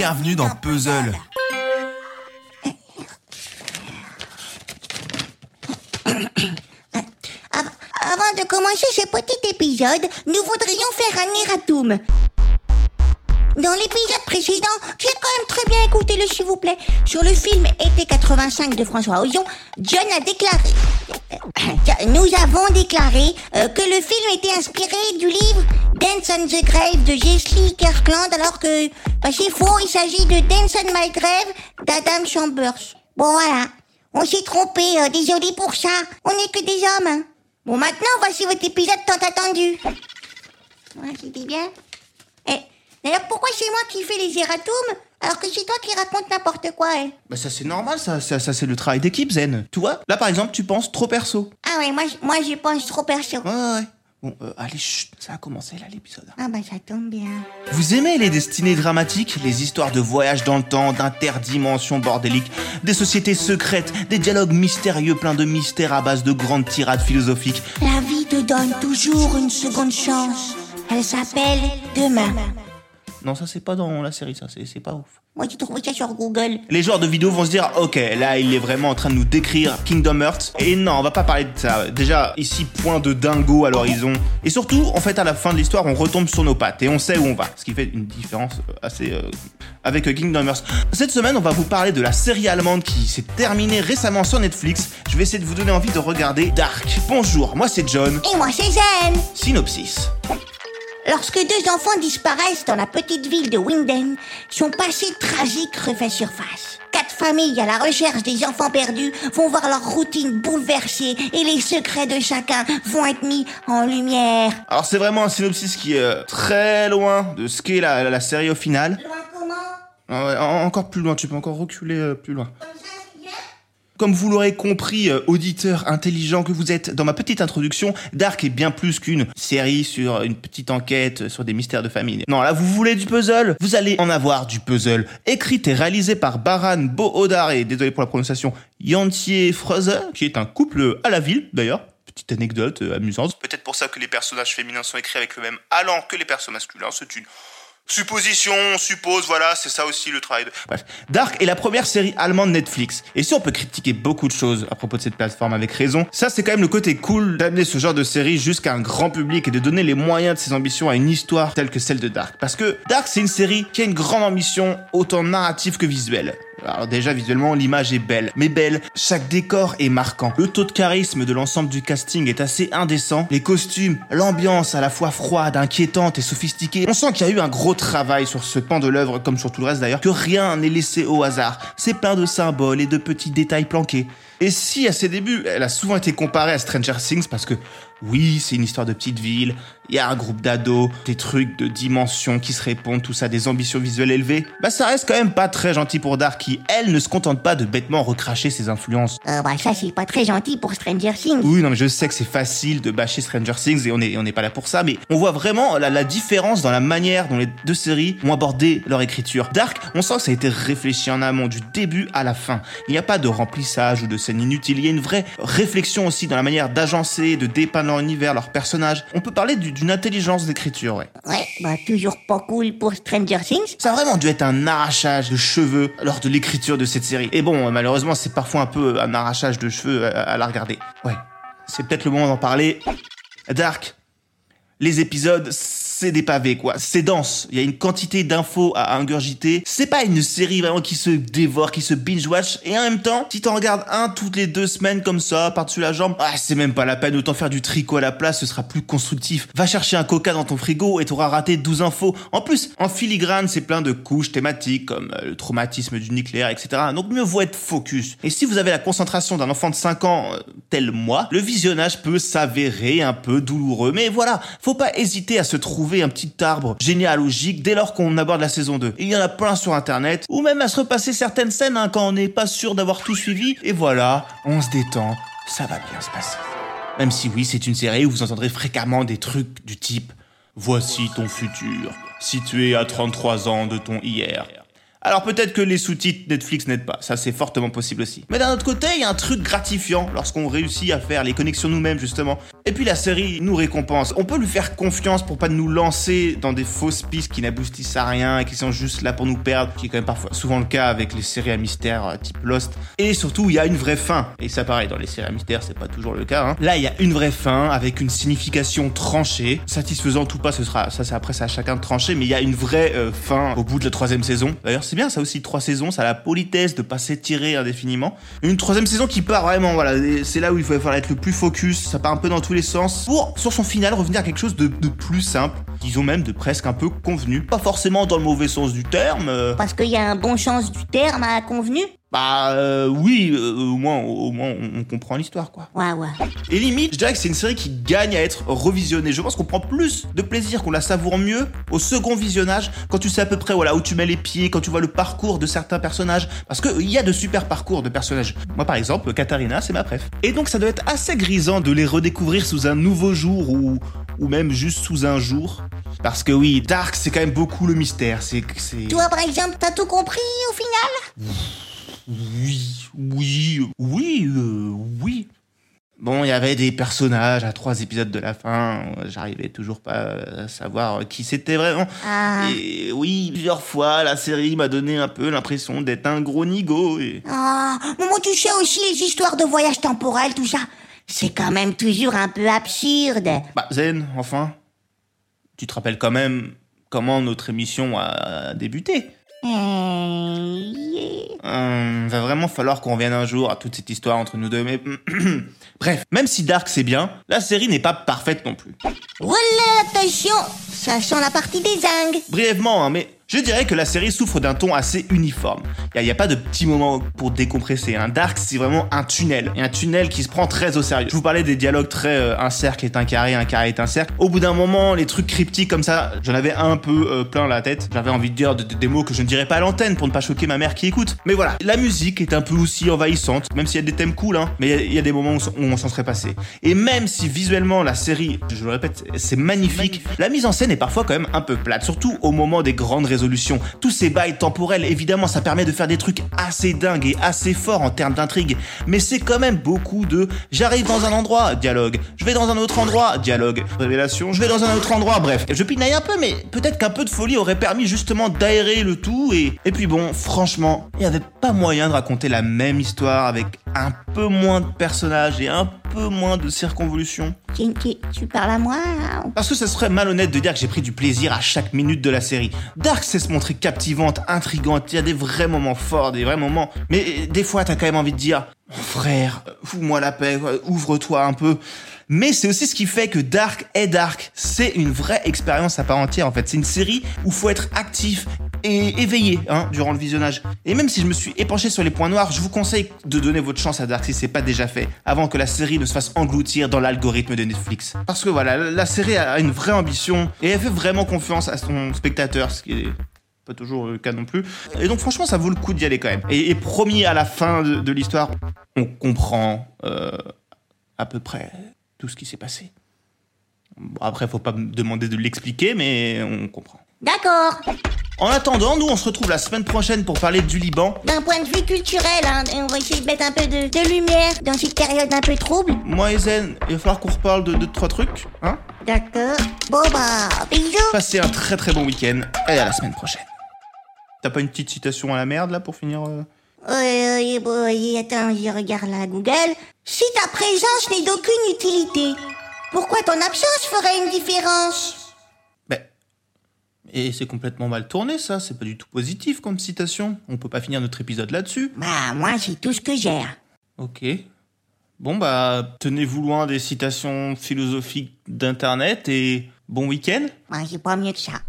Bienvenue dans Puzzle. Av- Avant de commencer ce petit épisode, nous voudrions faire un erratum. Dans l'épisode précédent, j'ai quand même très bien écouté le s'il vous plaît. Sur le film Été 85 de François Ozon, John a déclaré... Nous avons déclaré euh, que le film était inspiré du livre Dance on the Grave de Jessie Kirkland alors que bah, c'est faux, il s'agit de Dance on My Grave d'Adam Chambers. Bon voilà, on s'est trompé, euh, désolé pour ça, on n'est que des hommes. hein. Bon maintenant, voici votre épisode tant attendu. Ouais, c'était bien. Eh, d'ailleurs, pourquoi c'est moi qui fais les erratums alors que c'est toi qui racontes n'importe quoi eh Bah ça c'est normal, ça, ça, ça, c'est le travail d'équipe Zen. Tu vois, là par exemple tu penses trop perso. Ah ouais, moi, je- moi je pense trop perso. Ouais ouais ouais. Bon, euh, allez, chut, ça a commencé là l'épisode. Ah bah ça tombe bien. Vous aimez les destinées dramatiques, les histoires de voyage dans le temps, d'interdimensions bordéliques, des sociétés secrètes, des dialogues mystérieux pleins de mystères à base de grandes tirades philosophiques? La vie te donne toujours une seconde chance. Elle s'appelle Demain. Non, ça c'est pas dans la série, ça c'est c'est pas ouf. Moi j'ai trouvé ça sur Google. Les joueurs de vidéo vont se dire, ok, là il est vraiment en train de nous décrire Kingdom Hearts. Et non, on va pas parler de ça. Déjà, ici, point de dingo à l'horizon. Et surtout, en fait, à la fin de l'histoire, on retombe sur nos pattes et on sait où on va. Ce qui fait une différence euh, assez euh, avec euh, Kingdom Hearts. Cette semaine, on va vous parler de la série allemande qui s'est terminée récemment sur Netflix. Je vais essayer de vous donner envie de regarder Dark. Bonjour, moi c'est John. Et moi c'est Zen. Synopsis. Lorsque deux enfants disparaissent dans la petite ville de Winden, son passé tragique refait surface. Quatre familles à la recherche des enfants perdus vont voir leur routine bouleversée et les secrets de chacun vont être mis en lumière. Alors c'est vraiment un synopsis qui est euh, très loin de ce qu'est la, la série au final. Loin comment? Ah ouais, en- encore plus loin, tu peux encore reculer euh, plus loin. Comme Comme vous l'aurez compris, euh, auditeur intelligent que vous êtes, dans ma petite introduction, Dark est bien plus qu'une série sur une petite enquête sur des mystères de famille. Non, là, vous voulez du puzzle? Vous allez en avoir du puzzle. Écrite et réalisée par Baran Bohodar et, désolé pour la prononciation, Yantier Freuzer, qui est un couple à la ville, d'ailleurs. Petite anecdote euh, amusante. Peut-être pour ça que les personnages féminins sont écrits avec le même allant que les personnages masculins. C'est une Supposition, on suppose, voilà, c'est ça aussi le travail de... Bref, Dark est la première série allemande Netflix. Et si on peut critiquer beaucoup de choses à propos de cette plateforme avec raison, ça c'est quand même le côté cool d'amener ce genre de série jusqu'à un grand public et de donner les moyens de ses ambitions à une histoire telle que celle de Dark. Parce que Dark c'est une série qui a une grande ambition, autant narrative que visuelle. Alors déjà visuellement l'image est belle, mais belle, chaque décor est marquant. Le taux de charisme de l'ensemble du casting est assez indécent. Les costumes, l'ambiance à la fois froide, inquiétante et sophistiquée. On sent qu'il y a eu un gros travail sur ce pan de l'œuvre comme sur tout le reste d'ailleurs, que rien n'est laissé au hasard. C'est plein de symboles et de petits détails planqués. Et si à ses débuts, elle a souvent été comparée à Stranger Things parce que oui, c'est une histoire de petite ville, il y a un groupe d'ados, des trucs de dimensions qui se répondent, tout ça, des ambitions visuelles élevées, bah ça reste quand même pas très gentil pour Dark qui, elle, ne se contente pas de bêtement recracher ses influences. Euh, bah ça c'est pas très gentil pour Stranger Things. Oui, non, mais je sais que c'est facile de bâcher Stranger Things et on est, on n'est pas là pour ça, mais on voit vraiment la, la différence dans la manière dont les deux séries ont abordé leur écriture. Dark, on sent que ça a été réfléchi en amont, du début à la fin. Il n'y a pas de remplissage ou de scène inutile, il y a une vraie réflexion aussi dans la manière d'agencer, de dépeindre leur univers, leurs personnages. On peut parler du- d'une intelligence d'écriture, ouais. Ouais, bah toujours pas cool pour Stranger Things. Ça a vraiment dû être un arrachage de cheveux lors de l'écriture de cette série. Et bon, malheureusement, c'est parfois un peu un arrachage de cheveux à, à la regarder. Ouais, c'est peut-être le moment d'en parler. Dark, les épisodes, c'est des pavés, quoi. C'est dense. Il y a une quantité d'infos à ingurgiter. C'est pas une série vraiment qui se dévore, qui se binge-watch. Et en même temps, si t'en regardes un toutes les deux semaines comme ça, par-dessus la jambe, ah, c'est même pas la peine. Autant faire du tricot à la place, ce sera plus constructif. Va chercher un coca dans ton frigo et t'auras raté 12 infos. En plus, en filigrane, c'est plein de couches thématiques comme euh, le traumatisme du nucléaire, etc. Donc mieux vaut être focus. Et si vous avez la concentration d'un enfant de 5 ans, euh, tel moi, le visionnage peut s'avérer un peu douloureux. Mais voilà, faut pas hésiter à se trouver un petit arbre généalogique dès lors qu'on aborde la saison 2. Il y en a plein sur internet, ou même à se repasser certaines scènes hein, quand on n'est pas sûr d'avoir tout suivi. Et voilà, on se détend, ça va bien se passer. Même si oui, c'est une série où vous entendrez fréquemment des trucs du type Voici ton futur, situé à 33 ans de ton hier. Alors peut-être que les sous-titres Netflix n'aident pas, ça c'est fortement possible aussi. Mais d'un autre côté, il y a un truc gratifiant lorsqu'on réussit à faire les connexions nous-mêmes justement. Et puis la série nous récompense. On peut lui faire confiance pour pas nous lancer dans des fausses pistes qui n'aboutissent à rien et qui sont juste là pour nous perdre, qui est quand même parfois souvent le cas avec les séries à mystère euh, type Lost. Et surtout, il y a une vraie fin. Et ça pareil, dans les séries à mystère, c'est pas toujours le cas. Hein. Là, il y a une vraie fin avec une signification tranchée, satisfaisant ou pas, ce sera ça c'est après ça à chacun de trancher, mais il y a une vraie euh, fin au bout de la troisième saison. D'ailleurs, c'est bien ça aussi, trois saisons, ça a la politesse de pas s'étirer indéfiniment. Une troisième saison qui part vraiment, voilà, c'est là où il faut falloir être le plus focus, ça part un peu dans tous les sens, pour, sur son final, revenir à quelque chose de, plus simple, disons même de presque un peu convenu. Pas forcément dans le mauvais sens du terme. Euh. Parce qu'il y a un bon sens du terme à convenu bah euh, oui, euh, au moins, au moins on, comprend l'histoire quoi. Ouais ouais. Et limite, je dirais que c'est une série qui gagne à être revisionnée. Je pense qu'on prend plus de plaisir, qu'on la savoure mieux au second visionnage, quand tu sais à peu près voilà où tu mets les pieds, quand tu vois le parcours de certains personnages, parce qu'il y a de super parcours de personnages. Moi par exemple, Katharina, c'est ma préf. Et donc ça doit être assez grisant de les redécouvrir sous un nouveau jour ou ou même juste sous un jour. Parce que oui, Dark, c'est quand même beaucoup le mystère. C'est, c'est. Toi, par exemple, t'as tout compris au final? Oui, oui, oui, euh, oui. Bon, il y avait des personnages à trois épisodes de la fin. J'arrivais toujours pas à savoir qui c'était vraiment. Ah. Et oui, plusieurs fois, la série m'a donné un peu l'impression d'être un gros nigo. Et... Ah, moi tu sais aussi les histoires de voyage temporel, tout ça. C'est quand même toujours un peu absurde. Bah, Zen, enfin. Tu te rappelles quand même comment notre émission a débuté euh, euh, va vraiment falloir qu'on revienne un jour à toute cette histoire entre nous deux, mais... Bref, même si Dark c'est bien, la série n'est pas parfaite non plus. Voilà, attention Ça sent la partie des zingues Brièvement, hein, mais je dirais que la série souffre d'un ton assez uniforme. Il n'y a, pas de petits moments pour décompresser. Un Dark, c'est vraiment un tunnel. Et un tunnel qui se prend très au sérieux. Je vous parlais des dialogues très euh, un cercle est un carré, un carré est un cercle. Au bout d'un moment, les trucs cryptiques comme ça, j'en avais un peu euh, plein la tête. J'avais envie de dire des mots que je ne dirais pas à l'antenne pour ne pas choquer ma mère qui écoute. Mais voilà, la musique est un peu aussi envahissante, même s'il y a des thèmes cool, hein. Mais il y, a des moments où, on s'en serait passé. Et même si visuellement la série, je le répète, c'est magnifique, la mise en scène est parfois quand même un peu plate, surtout au moment des grandes résolutions. Tous ces bails temporels, évidemment, ça permet de faire des trucs assez dingues et assez forts en termes d'intrigue. Mais c'est quand même beaucoup de j'arrive dans un endroit, dialogue. Je vais dans un autre endroit, dialogue. Révélation, je vais dans un autre endroit, bref. Je pinaille un peu, mais peut-être qu'un peu de folie aurait permis justement d'aérer le tout et, et puis bon, franchement, il n'y avait pas moyen de raconter la même histoire avec un peu moins de personnages et un peu moins de circonvolution. Tu, tu, parles à moi Parce que ça serait malhonnête de dire que j'ai pris du plaisir à chaque minute de la série. Dark sait se montrer captivante, intrigante, il y a des vrais moments forts, des vrais moments. Mais des fois, t'as quand même envie de dire, frère, fous-moi la paix, ouvre-toi un peu. Mais c'est aussi ce qui fait que Dark est Dark. C'est une vraie expérience à part entière en fait. C'est une série où faut être actif et éveillé hein, durant le visionnage. Et même si je me suis épanché sur les points noirs, je vous conseille de donner votre chance à Dark si c'est pas déjà fait, avant que la série ne se fasse engloutir dans l'algorithme Netflix. Parce que voilà, la série a une vraie ambition et elle fait vraiment confiance à son spectateur, ce qui est pas toujours le cas non plus. Et donc franchement, ça vaut le coup d'y aller quand même. Et, promis à la fin de, l'histoire, on comprend euh, à peu près tout ce qui s'est passé. Après, faut pas me demander de l'expliquer, mais on comprend. D'accord. En attendant, nous, on se retrouve la semaine prochaine pour parler du Liban. D'un point de vue culturel, hein, on va essayer de mettre un peu de, lumière dans cette période un peu trouble. Moi et Zen, il va falloir qu'on reparle de deux, trois trucs, hein D'accord. Bon bah, bisous. Passez un très très bon week-end et à la semaine prochaine. T'as pas une petite citation à la merde là pour finir euh oui, oui, oui, attends, je regarde la Google. Si ta présence n'est d'aucune utilité, pourquoi ton absence ferait une différence? Et c'est complètement mal tourné, ça. C'est pas du tout positif comme citation. On peut pas finir notre épisode là-dessus. Bah, moi, c'est tout ce que j'ai. Ok. Bon, bah, tenez-vous loin des citations philosophiques d'Internet et bon week-end. Moi, j'ai pas mieux que ça.